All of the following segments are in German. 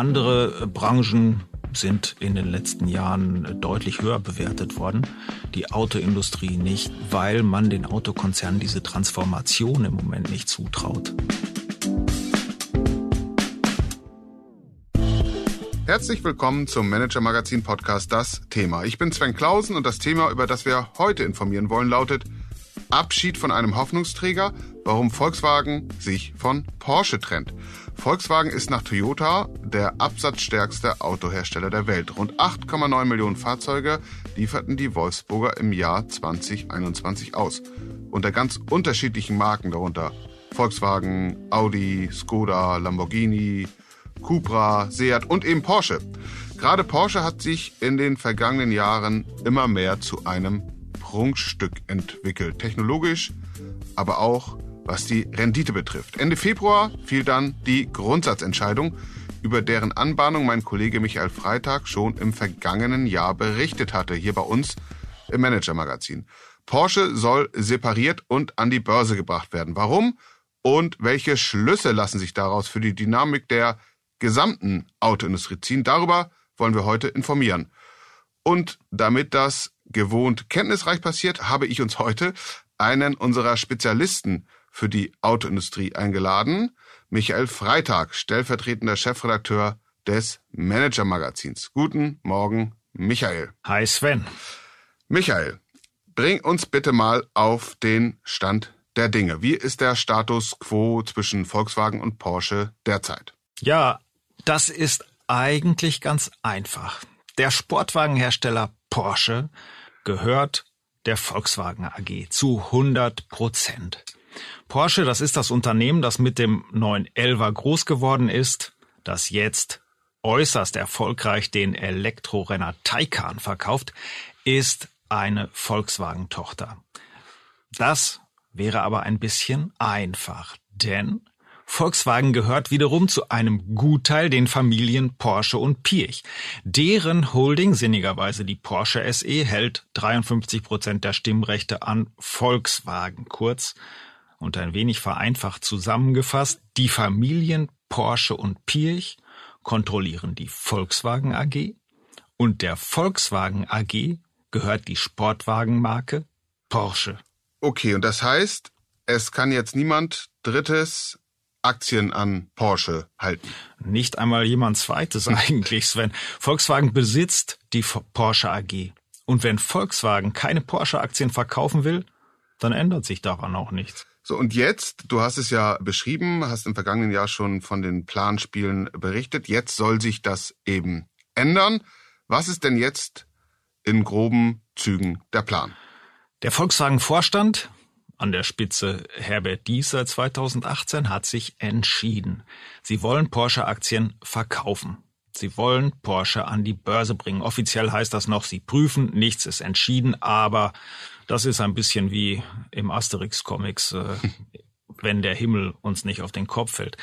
Andere Branchen sind in den letzten Jahren deutlich höher bewertet worden. Die Autoindustrie nicht, weil man den Autokonzernen diese Transformation im Moment nicht zutraut. Herzlich willkommen zum Manager Magazin Podcast Das Thema. Ich bin Sven Klausen und das Thema, über das wir heute informieren wollen, lautet Abschied von einem Hoffnungsträger, warum Volkswagen sich von Porsche trennt. Volkswagen ist nach Toyota der absatzstärkste Autohersteller der Welt. Rund 8,9 Millionen Fahrzeuge lieferten die Wolfsburger im Jahr 2021 aus. Unter ganz unterschiedlichen Marken darunter Volkswagen, Audi, Skoda, Lamborghini, Cupra, Seat und eben Porsche. Gerade Porsche hat sich in den vergangenen Jahren immer mehr zu einem Prunkstück entwickelt. Technologisch, aber auch was die Rendite betrifft. Ende Februar fiel dann die Grundsatzentscheidung, über deren Anbahnung mein Kollege Michael Freitag schon im vergangenen Jahr berichtet hatte, hier bei uns im Manager-Magazin. Porsche soll separiert und an die Börse gebracht werden. Warum? Und welche Schlüsse lassen sich daraus für die Dynamik der gesamten Autoindustrie ziehen. Darüber wollen wir heute informieren. Und damit das gewohnt kenntnisreich passiert, habe ich uns heute einen unserer Spezialisten für die Autoindustrie eingeladen, Michael Freitag, stellvertretender Chefredakteur des Manager Magazins. Guten Morgen, Michael. Hi Sven. Michael, bring uns bitte mal auf den Stand der Dinge. Wie ist der Status quo zwischen Volkswagen und Porsche derzeit? Ja, das ist eigentlich ganz einfach. Der Sportwagenhersteller Porsche gehört der Volkswagen AG zu 100 Prozent. Porsche, das ist das Unternehmen, das mit dem 911er groß geworden ist, das jetzt äußerst erfolgreich den Elektrorenner Taycan verkauft, ist eine Volkswagen-Tochter. Das wäre aber ein bisschen einfach, denn Volkswagen gehört wiederum zu einem Gutteil den Familien Porsche und Pirch. Deren Holding, sinnigerweise die Porsche SE, hält 53 Prozent der Stimmrechte an Volkswagen. Kurz und ein wenig vereinfacht zusammengefasst, die Familien Porsche und Pirch kontrollieren die Volkswagen AG und der Volkswagen AG gehört die Sportwagenmarke Porsche. Okay, und das heißt, es kann jetzt niemand Drittes Aktien an Porsche halten. Nicht einmal jemand zweites eigentlich, Sven. Volkswagen besitzt die Porsche AG. Und wenn Volkswagen keine Porsche-Aktien verkaufen will, dann ändert sich daran auch nichts. So, und jetzt, du hast es ja beschrieben, hast im vergangenen Jahr schon von den Planspielen berichtet. Jetzt soll sich das eben ändern. Was ist denn jetzt in groben Zügen der Plan? Der Volkswagen-Vorstand an der Spitze Herbert Dies seit 2018 hat sich entschieden. Sie wollen Porsche-Aktien verkaufen. Sie wollen Porsche an die Börse bringen. Offiziell heißt das noch, sie prüfen, nichts ist entschieden, aber das ist ein bisschen wie im Asterix-Comics, äh, wenn der Himmel uns nicht auf den Kopf fällt.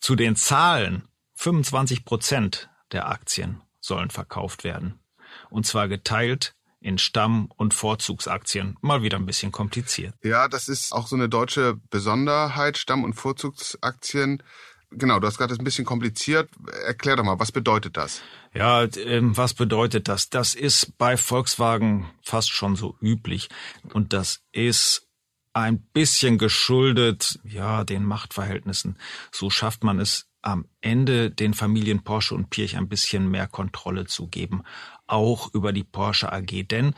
Zu den Zahlen, 25 Prozent der Aktien sollen verkauft werden. Und zwar geteilt in Stamm- und Vorzugsaktien. Mal wieder ein bisschen kompliziert. Ja, das ist auch so eine deutsche Besonderheit, Stamm- und Vorzugsaktien. Genau, du hast gerade ein bisschen kompliziert. Erklär doch mal, was bedeutet das? Ja, ähm, was bedeutet das? Das ist bei Volkswagen fast schon so üblich. Und das ist ein bisschen geschuldet, ja, den Machtverhältnissen. So schafft man es am Ende den Familien Porsche und Pirch ein bisschen mehr Kontrolle zu geben auch über die Porsche AG, denn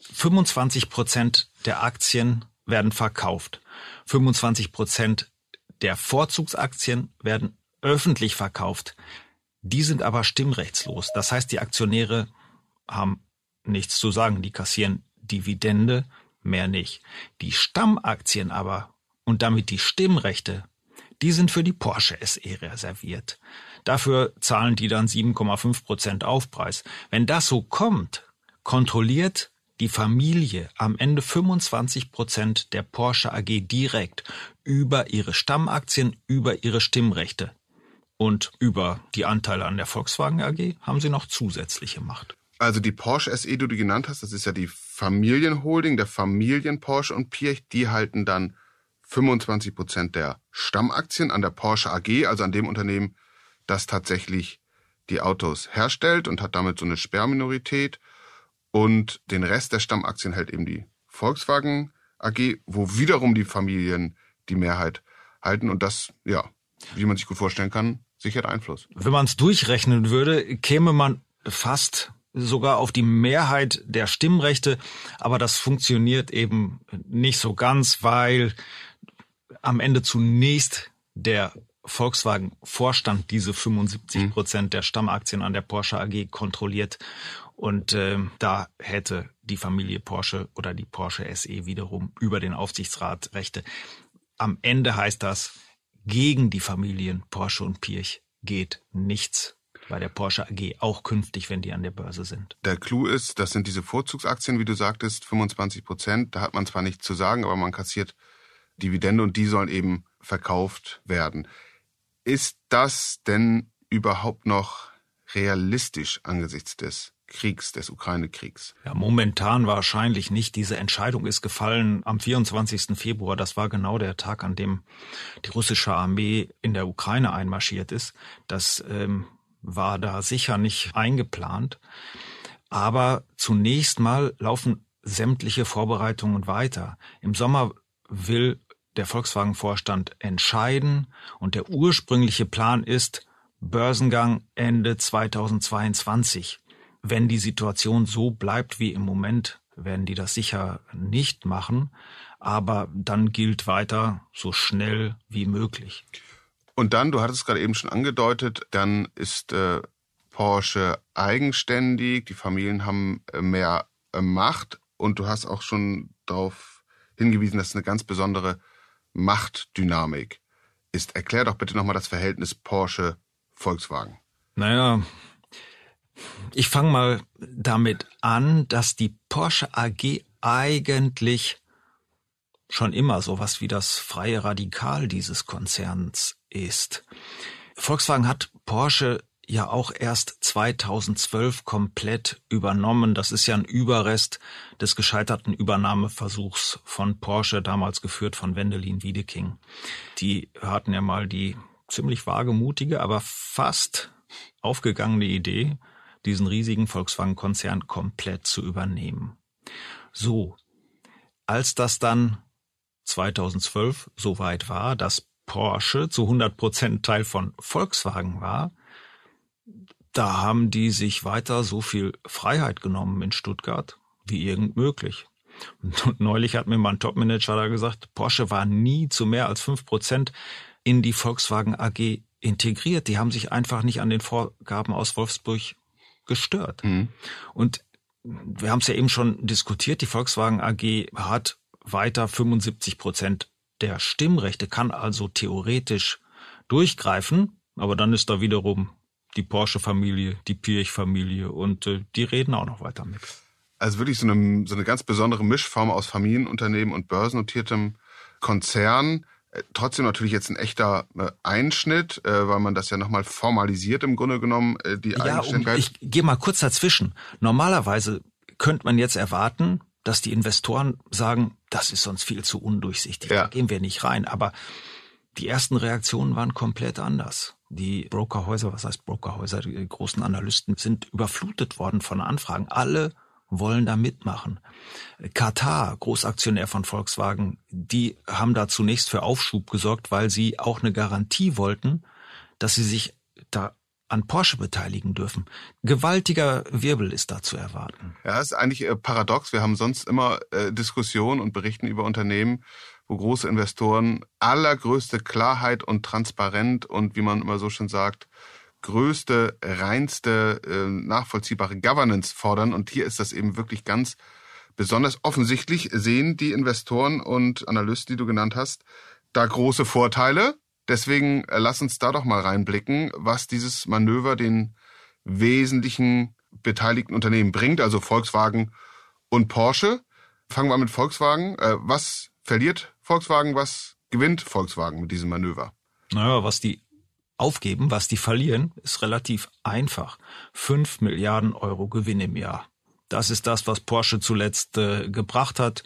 25 Prozent der Aktien werden verkauft. 25 Prozent der Vorzugsaktien werden öffentlich verkauft. Die sind aber stimmrechtslos. Das heißt, die Aktionäre haben nichts zu sagen. Die kassieren Dividende, mehr nicht. Die Stammaktien aber und damit die Stimmrechte, die sind für die Porsche SE reserviert. Dafür zahlen die dann 7,5 Prozent Aufpreis. Wenn das so kommt, kontrolliert die Familie am Ende 25 Prozent der Porsche AG direkt über ihre Stammaktien, über ihre Stimmrechte. Und über die Anteile an der Volkswagen AG haben sie noch zusätzliche Macht. Also die Porsche SE, die du genannt hast, das ist ja die Familienholding der Familien Porsche und Pirch, die halten dann 25 Prozent der Stammaktien an der Porsche AG, also an dem Unternehmen, das tatsächlich die Autos herstellt und hat damit so eine Sperrminorität. Und den Rest der Stammaktien hält eben die Volkswagen AG, wo wiederum die Familien die Mehrheit halten. Und das, ja, wie man sich gut vorstellen kann, sichert Einfluss. Wenn man es durchrechnen würde, käme man fast sogar auf die Mehrheit der Stimmrechte, aber das funktioniert eben nicht so ganz, weil am Ende zunächst der Volkswagen-Vorstand diese 75 Prozent der Stammaktien an der Porsche AG kontrolliert. Und äh, da hätte die Familie Porsche oder die Porsche SE wiederum über den Aufsichtsrat Rechte. Am Ende heißt das, gegen die Familien Porsche und Pirch geht nichts bei der Porsche AG, auch künftig, wenn die an der Börse sind. Der Clou ist, das sind diese Vorzugsaktien, wie du sagtest, 25 Prozent. Da hat man zwar nichts zu sagen, aber man kassiert Dividende und die sollen eben verkauft werden. Ist das denn überhaupt noch realistisch angesichts des Kriegs, des Ukraine-Kriegs? Ja, momentan wahrscheinlich nicht. Diese Entscheidung ist gefallen am 24. Februar. Das war genau der Tag, an dem die russische Armee in der Ukraine einmarschiert ist. Das ähm, war da sicher nicht eingeplant. Aber zunächst mal laufen sämtliche Vorbereitungen weiter. Im Sommer will der Volkswagen-Vorstand entscheiden und der ursprüngliche Plan ist Börsengang Ende 2022. Wenn die Situation so bleibt wie im Moment, werden die das sicher nicht machen, aber dann gilt weiter so schnell wie möglich. Und dann, du hattest gerade eben schon angedeutet, dann ist äh, Porsche eigenständig, die Familien haben äh, mehr äh, Macht und du hast auch schon darauf hingewiesen, dass es eine ganz besondere Machtdynamik ist. Erklär doch bitte nochmal das Verhältnis Porsche-Volkswagen. Naja, ich fange mal damit an, dass die Porsche AG eigentlich schon immer sowas wie das freie Radikal dieses Konzerns ist. Volkswagen hat Porsche ja auch erst 2012 komplett übernommen. Das ist ja ein Überrest des gescheiterten Übernahmeversuchs von Porsche, damals geführt von Wendelin Wiedeking. Die hatten ja mal die ziemlich wagemutige, aber fast aufgegangene Idee, diesen riesigen Volkswagen-Konzern komplett zu übernehmen. So, als das dann 2012 soweit war, dass Porsche zu 100 Prozent Teil von Volkswagen war, da haben die sich weiter so viel Freiheit genommen in Stuttgart wie irgend möglich. Und neulich hat mir mein Topmanager da gesagt, Porsche war nie zu mehr als fünf Prozent in die Volkswagen AG integriert. Die haben sich einfach nicht an den Vorgaben aus Wolfsburg gestört. Mhm. Und wir haben es ja eben schon diskutiert, die Volkswagen AG hat weiter 75 Prozent der Stimmrechte, kann also theoretisch durchgreifen, aber dann ist da wiederum die Porsche-Familie, die Pirch-Familie und äh, die reden auch noch weiter mit. Also wirklich so eine, so eine ganz besondere Mischform aus Familienunternehmen und börsennotiertem Konzern. Äh, trotzdem natürlich jetzt ein echter äh, Einschnitt, äh, weil man das ja nochmal formalisiert im Grunde genommen, die ja, Eigenständigkeit. ich gehe mal kurz dazwischen. Normalerweise könnte man jetzt erwarten, dass die Investoren sagen, das ist sonst viel zu undurchsichtig, ja. da gehen wir nicht rein. Aber die ersten Reaktionen waren komplett anders. Die Brokerhäuser, was heißt Brokerhäuser, die großen Analysten sind überflutet worden von Anfragen. Alle wollen da mitmachen. Katar, Großaktionär von Volkswagen, die haben da zunächst für Aufschub gesorgt, weil sie auch eine Garantie wollten, dass sie sich da an Porsche beteiligen dürfen. Gewaltiger Wirbel ist da zu erwarten. Ja, ist eigentlich äh, paradox. Wir haben sonst immer äh, Diskussionen und berichten über Unternehmen, wo große Investoren allergrößte Klarheit und Transparent und wie man immer so schön sagt, größte, reinste, äh, nachvollziehbare Governance fordern. Und hier ist das eben wirklich ganz besonders offensichtlich, sehen die Investoren und Analysten, die du genannt hast, da große Vorteile. Deswegen äh, lass uns da doch mal reinblicken, was dieses Manöver den wesentlichen beteiligten Unternehmen bringt, also Volkswagen und Porsche. Fangen wir mit Volkswagen. Äh, was verliert Volkswagen, was gewinnt Volkswagen mit diesem Manöver? Naja, was die aufgeben, was die verlieren, ist relativ einfach. Fünf Milliarden Euro Gewinn im Jahr. Das ist das, was Porsche zuletzt äh, gebracht hat.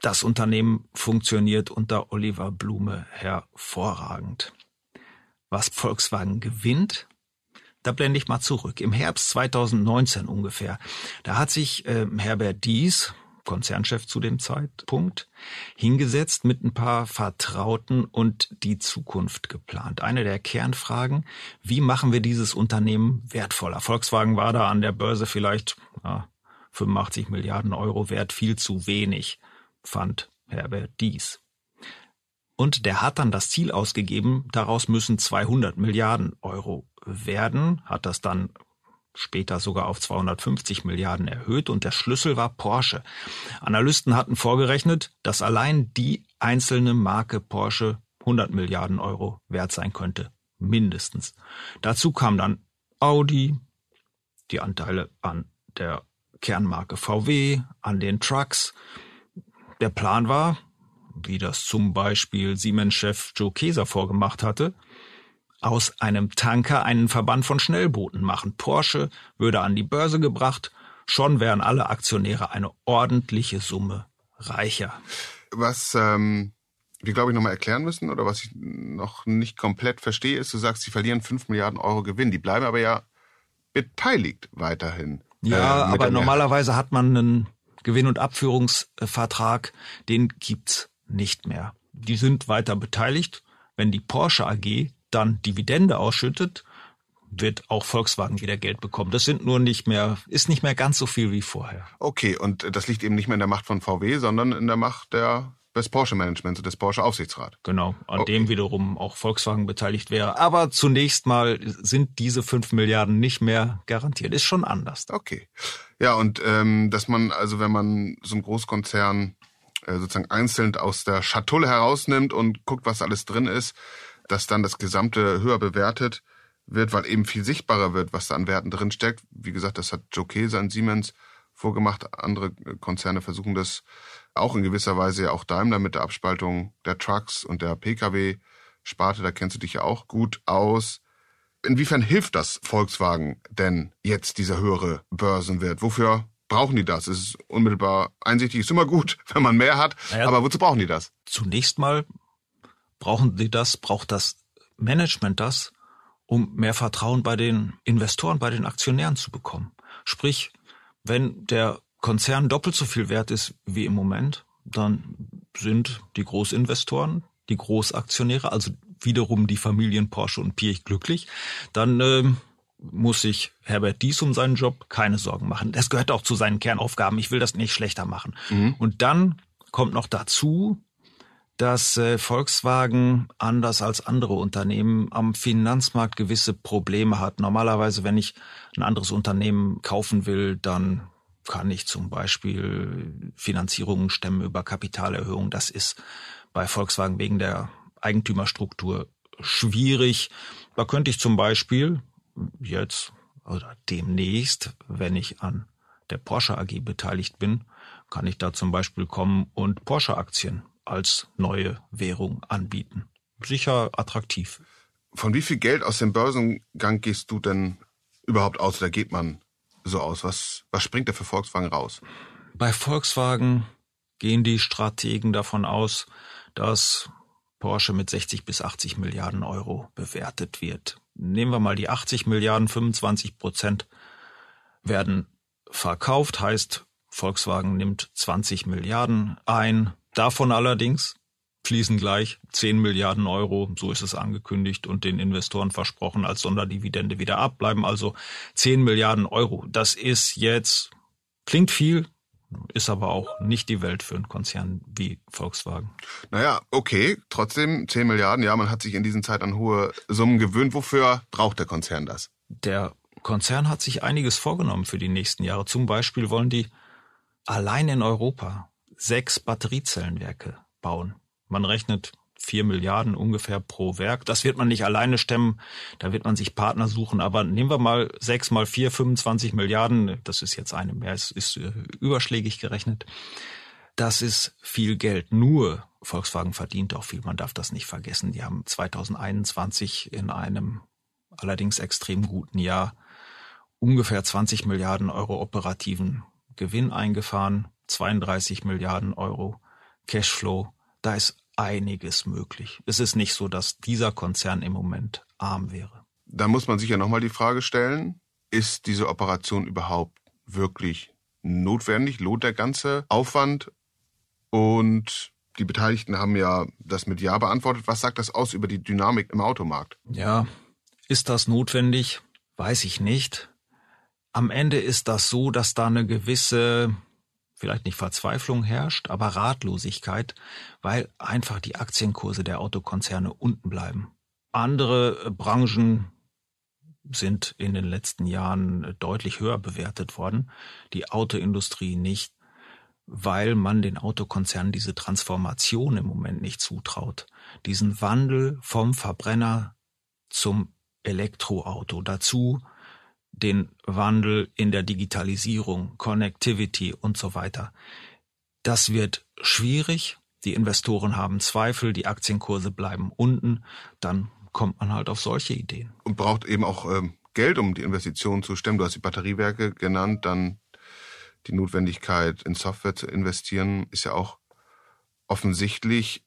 Das Unternehmen funktioniert unter Oliver Blume hervorragend. was Volkswagen gewinnt, da blende ich mal zurück. Im Herbst 2019 ungefähr, da hat sich äh, Herbert Dies, Konzernchef zu dem Zeitpunkt, hingesetzt mit ein paar Vertrauten und die Zukunft geplant. Eine der Kernfragen, wie machen wir dieses Unternehmen wertvoller? Volkswagen war da an der Börse vielleicht ja, 85 Milliarden Euro wert, viel zu wenig, fand Herbert Dies. Und der hat dann das Ziel ausgegeben, daraus müssen 200 Milliarden Euro werden, hat das dann später sogar auf 250 Milliarden erhöht und der Schlüssel war Porsche. Analysten hatten vorgerechnet, dass allein die einzelne Marke Porsche 100 Milliarden Euro wert sein könnte, mindestens. Dazu kam dann Audi, die Anteile an der Kernmarke VW, an den Trucks. Der Plan war, wie das zum Beispiel Siemens-Chef Joe Keser vorgemacht hatte, aus einem Tanker einen Verband von Schnellbooten machen. Porsche würde an die Börse gebracht, schon wären alle Aktionäre eine ordentliche Summe reicher. Was ähm, wir, glaube ich, nochmal erklären müssen oder was ich noch nicht komplett verstehe, ist, du sagst, sie verlieren 5 Milliarden Euro Gewinn. Die bleiben aber ja beteiligt weiterhin. Ja, äh, aber normalerweise hat man einen Gewinn- und Abführungsvertrag, den gibt's nicht mehr. Die sind weiter beteiligt. Wenn die Porsche AG dann Dividende ausschüttet, wird auch Volkswagen wieder Geld bekommen. Das sind nur nicht mehr, ist nicht mehr ganz so viel wie vorher. Okay, und das liegt eben nicht mehr in der Macht von VW, sondern in der Macht der des Porsche Managements und des Porsche Aufsichtsrats. Genau, an okay. dem wiederum auch Volkswagen beteiligt wäre. Aber zunächst mal sind diese fünf Milliarden nicht mehr garantiert. Ist schon anders. Okay. Ja, und ähm, dass man, also wenn man so einen Großkonzern äh, sozusagen einzeln aus der Schatulle herausnimmt und guckt, was alles drin ist, dass dann das Gesamte höher bewertet wird, weil eben viel sichtbarer wird, was da an Werten drin steckt. Wie gesagt, das hat Joe Keser an Siemens vorgemacht. Andere Konzerne versuchen das auch in gewisser Weise ja auch Daimler mit der Abspaltung der Trucks und der Pkw-Sparte. Da kennst du dich ja auch gut aus. Inwiefern hilft das Volkswagen denn jetzt dieser höhere Börsenwert? Wofür brauchen die das? Es ist unmittelbar einsichtig, ist immer gut, wenn man mehr hat. Naja, aber wozu brauchen die das? Zunächst mal brauchen sie das, braucht das Management das, um mehr Vertrauen bei den Investoren, bei den Aktionären zu bekommen. Sprich, wenn der Konzern doppelt so viel wert ist wie im Moment, dann sind die Großinvestoren, die Großaktionäre, also wiederum die Familien Porsche und Piech glücklich, dann äh, muss sich Herbert Dies um seinen Job keine Sorgen machen. Das gehört auch zu seinen Kernaufgaben. Ich will das nicht schlechter machen. Mhm. Und dann kommt noch dazu, dass äh, Volkswagen anders als andere Unternehmen am Finanzmarkt gewisse Probleme hat. Normalerweise, wenn ich ein anderes Unternehmen kaufen will, dann kann ich zum Beispiel Finanzierungen stemmen über Kapitalerhöhung. Das ist bei Volkswagen wegen der Eigentümerstruktur schwierig. Da könnte ich zum Beispiel jetzt oder demnächst, wenn ich an der Porsche AG beteiligt bin, kann ich da zum Beispiel kommen und Porsche-Aktien als neue Währung anbieten. Sicher attraktiv. Von wie viel Geld aus dem Börsengang gehst du denn überhaupt aus oder geht man so aus? Was, was springt da für Volkswagen raus? Bei Volkswagen gehen die Strategen davon aus, dass Porsche mit 60 bis 80 Milliarden Euro bewertet wird. Nehmen wir mal die 80 Milliarden, 25 Prozent werden verkauft, heißt Volkswagen nimmt 20 Milliarden ein, Davon allerdings fließen gleich 10 Milliarden Euro, so ist es angekündigt und den Investoren versprochen, als Sonderdividende wieder ab, bleiben also 10 Milliarden Euro. Das ist jetzt, klingt viel, ist aber auch nicht die Welt für einen Konzern wie Volkswagen. Naja, okay, trotzdem 10 Milliarden, ja, man hat sich in diesen Zeit an hohe Summen gewöhnt. Wofür braucht der Konzern das? Der Konzern hat sich einiges vorgenommen für die nächsten Jahre. Zum Beispiel wollen die allein in Europa sechs Batteriezellenwerke bauen. Man rechnet vier Milliarden ungefähr pro Werk. Das wird man nicht alleine stemmen. Da wird man sich Partner suchen. Aber nehmen wir mal sechs mal vier, 25 Milliarden. Das ist jetzt eine mehr. Es ist äh, überschlägig gerechnet. Das ist viel Geld. Nur Volkswagen verdient auch viel. Man darf das nicht vergessen. Die haben 2021 in einem allerdings extrem guten Jahr ungefähr 20 Milliarden Euro operativen Gewinn eingefahren. 32 Milliarden Euro Cashflow. Da ist einiges möglich. Es ist nicht so, dass dieser Konzern im Moment arm wäre. Da muss man sich ja nochmal die Frage stellen, ist diese Operation überhaupt wirklich notwendig? Lohnt der ganze Aufwand? Und die Beteiligten haben ja das mit Ja beantwortet. Was sagt das aus über die Dynamik im Automarkt? Ja, ist das notwendig? Weiß ich nicht. Am Ende ist das so, dass da eine gewisse, vielleicht nicht Verzweiflung herrscht, aber Ratlosigkeit, weil einfach die Aktienkurse der Autokonzerne unten bleiben. Andere Branchen sind in den letzten Jahren deutlich höher bewertet worden, die Autoindustrie nicht weil man den Autokonzernen diese Transformation im Moment nicht zutraut. Diesen Wandel vom Verbrenner zum Elektroauto. Dazu den Wandel in der Digitalisierung, Connectivity und so weiter. Das wird schwierig. Die Investoren haben Zweifel, die Aktienkurse bleiben unten. Dann kommt man halt auf solche Ideen. Und braucht eben auch ähm, Geld, um die Investitionen zu stemmen. Du hast die Batteriewerke genannt, dann die Notwendigkeit, in Software zu investieren, ist ja auch offensichtlich.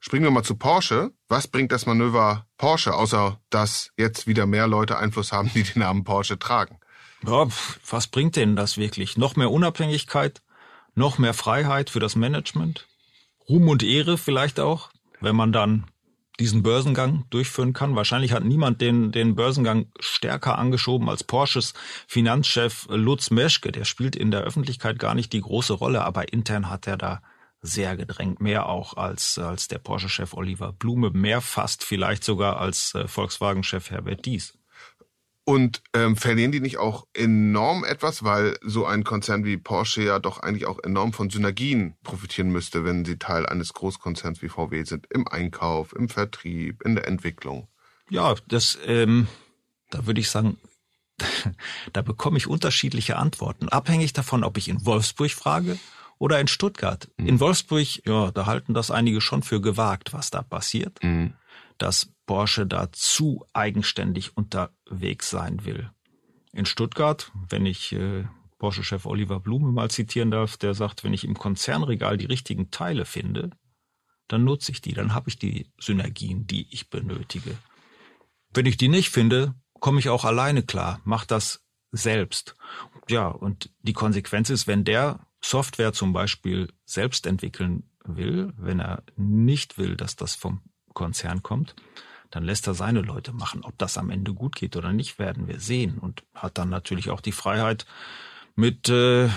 Springen wir mal zu Porsche. Was bringt das Manöver Porsche, außer dass jetzt wieder mehr Leute Einfluss haben, die den Namen Porsche tragen? Ja, was bringt denn das wirklich? Noch mehr Unabhängigkeit, noch mehr Freiheit für das Management, Ruhm und Ehre vielleicht auch, wenn man dann diesen Börsengang durchführen kann. Wahrscheinlich hat niemand den, den Börsengang stärker angeschoben als Porsches Finanzchef Lutz Meschke. Der spielt in der Öffentlichkeit gar nicht die große Rolle, aber intern hat er da sehr gedrängt, mehr auch als, als der Porsche-Chef Oliver Blume, mehr fast vielleicht sogar als äh, Volkswagen-Chef Herbert Dies. Und ähm, verlieren die nicht auch enorm etwas, weil so ein Konzern wie Porsche ja doch eigentlich auch enorm von Synergien profitieren müsste, wenn sie Teil eines Großkonzerns wie VW sind, im Einkauf, im Vertrieb, in der Entwicklung? Ja, das, ähm, da würde ich sagen, da bekomme ich unterschiedliche Antworten, abhängig davon, ob ich in Wolfsburg frage oder in Stuttgart. Mhm. In Wolfsburg, ja, da halten das einige schon für gewagt, was da passiert. Mhm dass Porsche da zu eigenständig unterwegs sein will. In Stuttgart, wenn ich äh, Porsche-Chef Oliver Blume mal zitieren darf, der sagt, wenn ich im Konzernregal die richtigen Teile finde, dann nutze ich die, dann habe ich die Synergien, die ich benötige. Wenn ich die nicht finde, komme ich auch alleine klar, mach das selbst. Ja, und die Konsequenz ist, wenn der Software zum Beispiel selbst entwickeln will, wenn er nicht will, dass das vom Konzern kommt, dann lässt er seine Leute machen. Ob das am Ende gut geht oder nicht, werden wir sehen. Und hat dann natürlich auch die Freiheit, mit äh,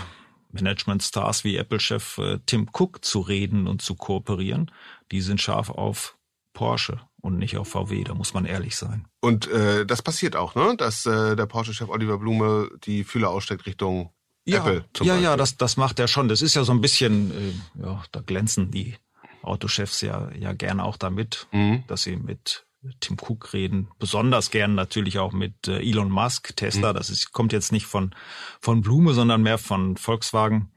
Management-Stars wie Apple-Chef äh, Tim Cook zu reden und zu kooperieren. Die sind scharf auf Porsche und nicht auf VW, da muss man ehrlich sein. Und äh, das passiert auch, ne? Dass äh, der Porsche-Chef Oliver Blume die Fühler aussteckt Richtung ja, Apple. Zum ja, Beispiel. ja, das, das macht er schon. Das ist ja so ein bisschen, äh, ja, da glänzen die Autochefs ja, ja gerne auch damit, mhm. dass sie mit Tim Cook reden, besonders gern natürlich auch mit äh, Elon Musk, Tesla. Mhm. Das ist, kommt jetzt nicht von, von Blume, sondern mehr von Volkswagen.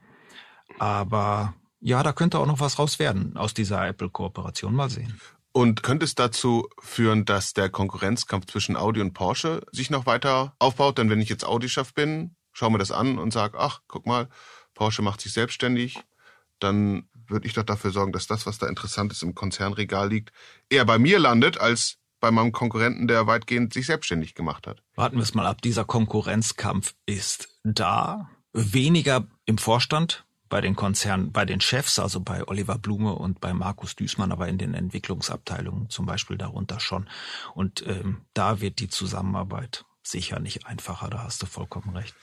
Aber ja, da könnte auch noch was raus werden aus dieser Apple-Kooperation. Mal sehen. Und könnte es dazu führen, dass der Konkurrenzkampf zwischen Audi und Porsche sich noch weiter aufbaut? Denn wenn ich jetzt Audi-Chef bin, schaue mir das an und sage, ach, guck mal, Porsche macht sich selbstständig, dann würde ich doch dafür sorgen, dass das, was da interessant ist, im Konzernregal liegt, eher bei mir landet, als bei meinem Konkurrenten, der weitgehend sich selbstständig gemacht hat. Warten wir es mal ab. Dieser Konkurrenzkampf ist da. Weniger im Vorstand, bei den Konzernen, bei den Chefs, also bei Oliver Blume und bei Markus Düßmann, aber in den Entwicklungsabteilungen zum Beispiel darunter schon. Und ähm, da wird die Zusammenarbeit sicher nicht einfacher, da hast du vollkommen recht.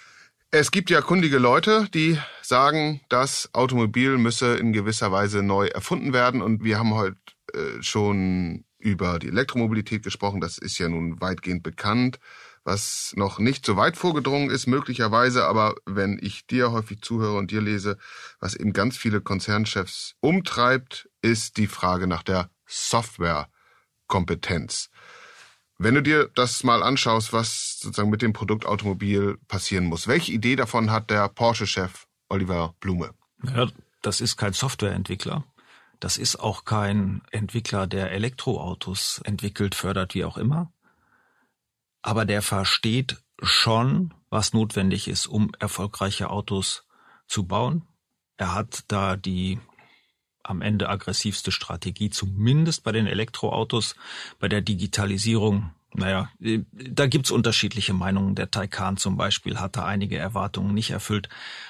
Es gibt ja kundige Leute, die sagen, das Automobil müsse in gewisser Weise neu erfunden werden. Und wir haben heute äh, schon über die Elektromobilität gesprochen. Das ist ja nun weitgehend bekannt, was noch nicht so weit vorgedrungen ist, möglicherweise. Aber wenn ich dir häufig zuhöre und dir lese, was eben ganz viele Konzernchefs umtreibt, ist die Frage nach der Softwarekompetenz. Wenn du dir das mal anschaust, was sozusagen mit dem Produkt Automobil passieren muss, welche Idee davon hat der Porsche-Chef Oliver Blume? Ja, das ist kein Softwareentwickler. Das ist auch kein Entwickler, der Elektroautos entwickelt, fördert, wie auch immer. Aber der versteht schon, was notwendig ist, um erfolgreiche Autos zu bauen. Er hat da die am Ende aggressivste Strategie, zumindest bei den Elektroautos. Bei der Digitalisierung Naja, da gibt's unterschiedliche Meinungen. Der Taycan zum Beispiel hatte einige Erwartungen nicht erfüllt,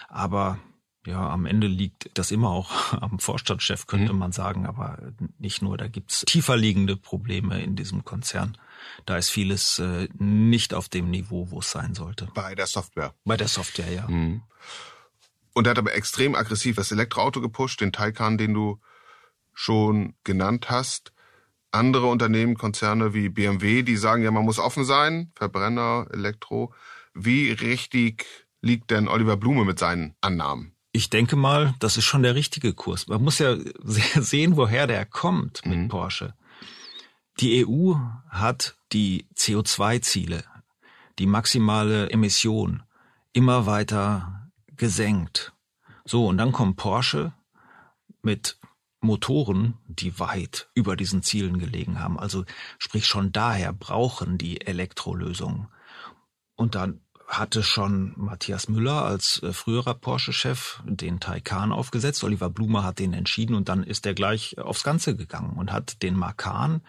aber ja, am Ende liegt das immer auch am Vorstandschef, könnte mhm. man sagen, aber nicht nur, da gibt's tiefer liegende Probleme in diesem Konzern. Da ist vieles äh, nicht auf dem Niveau, wo es sein sollte. Bei der Software. Bei der Software, ja. Mhm. Und er hat aber extrem aggressiv das Elektroauto gepusht, den Taycan, den du schon genannt hast. Andere Unternehmen, Konzerne wie BMW, die sagen ja, man muss offen sein, Verbrenner, Elektro. Wie richtig liegt denn Oliver Blume mit seinen Annahmen? Ich denke mal, das ist schon der richtige Kurs. Man muss ja sehen, woher der kommt mit mhm. Porsche. Die EU hat die CO2-Ziele, die maximale Emission immer weiter gesenkt. So, und dann kommt Porsche mit Motoren, die weit über diesen Zielen gelegen haben. Also sprich schon daher brauchen die Elektrolösungen. Und dann hatte schon Matthias Müller als äh, früherer Porsche-Chef den Taycan aufgesetzt. Oliver Blume hat den entschieden und dann ist er gleich aufs Ganze gegangen und hat den Macan,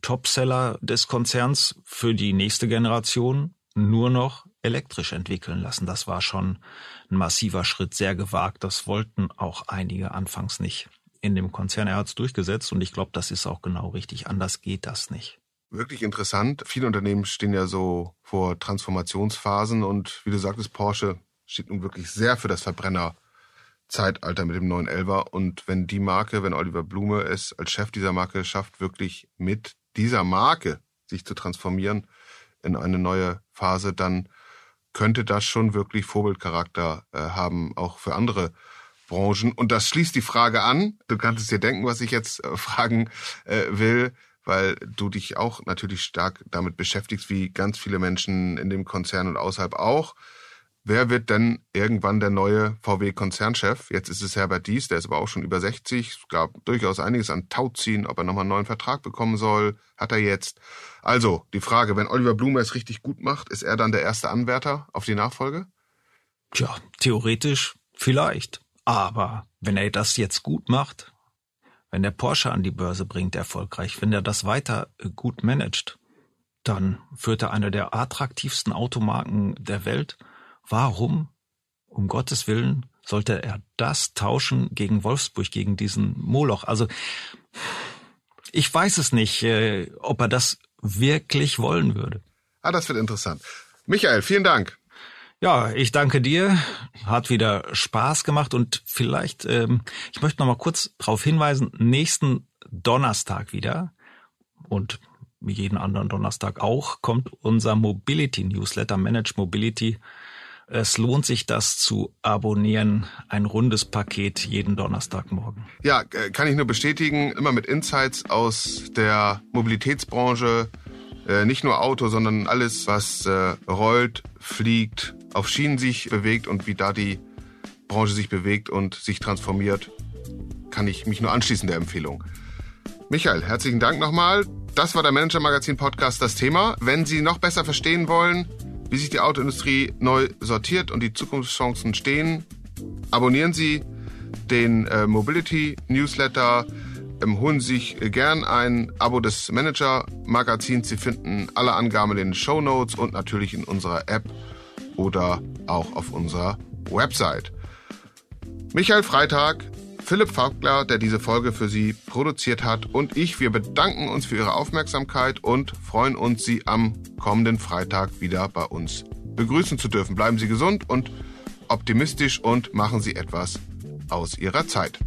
Topseller des Konzerns für die nächste Generation, nur noch elektrisch entwickeln lassen. Das war schon ein massiver Schritt, sehr gewagt. Das wollten auch einige anfangs nicht in dem Konzern. Er hat es durchgesetzt und ich glaube, das ist auch genau richtig. Anders geht das nicht wirklich interessant. Viele Unternehmen stehen ja so vor Transformationsphasen und wie du sagtest, Porsche steht nun wirklich sehr für das Verbrennerzeitalter mit dem 911er. Und wenn die Marke, wenn Oliver Blume es als Chef dieser Marke schafft, wirklich mit dieser Marke sich zu transformieren in eine neue Phase, dann könnte das schon wirklich Vorbildcharakter äh, haben, auch für andere Branchen. Und das schließt die Frage an. Du kannst es dir denken, was ich jetzt äh, fragen äh, will weil du dich auch natürlich stark damit beschäftigst, wie ganz viele Menschen in dem Konzern und außerhalb auch. Wer wird denn irgendwann der neue VW-Konzernchef? Jetzt ist es Herbert Dies, der ist aber auch schon über 60. Es gab durchaus einiges an Tauziehen, ob er nochmal einen neuen Vertrag bekommen soll. Hat er jetzt. Also, die Frage, wenn Oliver Blume es richtig gut macht, ist er dann der erste Anwärter auf die Nachfolge? Tja, theoretisch vielleicht. Aber wenn er das jetzt gut macht, wenn der Porsche an die Börse bringt, erfolgreich, wenn er das weiter äh, gut managt, dann führt er eine der attraktivsten Automarken der Welt. Warum, um Gottes Willen, sollte er das tauschen gegen Wolfsburg, gegen diesen Moloch? Also, ich weiß es nicht, äh, ob er das wirklich wollen würde. Ah, das wird interessant. Michael, vielen Dank. Ja, ich danke dir. Hat wieder Spaß gemacht und vielleicht, ähm, ich möchte noch mal kurz darauf hinweisen, nächsten Donnerstag wieder und wie jeden anderen Donnerstag auch, kommt unser Mobility Newsletter Manage Mobility. Es lohnt sich, das zu abonnieren. Ein rundes Paket jeden Donnerstagmorgen. Ja, äh, kann ich nur bestätigen. Immer mit Insights aus der Mobilitätsbranche. Äh, nicht nur Auto, sondern alles, was äh, rollt, fliegt, auf Schienen sich bewegt und wie da die Branche sich bewegt und sich transformiert, kann ich mich nur anschließen der Empfehlung. Michael, herzlichen Dank nochmal. Das war der Manager Magazin Podcast das Thema. Wenn Sie noch besser verstehen wollen, wie sich die Autoindustrie neu sortiert und die Zukunftschancen stehen, abonnieren Sie den äh, Mobility Newsletter. Ähm, holen Sie sich gern ein Abo des Manager Magazins. Sie finden alle Angaben in den Show Notes und natürlich in unserer App oder auch auf unserer Website. Michael Freitag, Philipp Faulkner, der diese Folge für Sie produziert hat und ich, wir bedanken uns für Ihre Aufmerksamkeit und freuen uns, Sie am kommenden Freitag wieder bei uns begrüßen zu dürfen. Bleiben Sie gesund und optimistisch und machen Sie etwas aus Ihrer Zeit.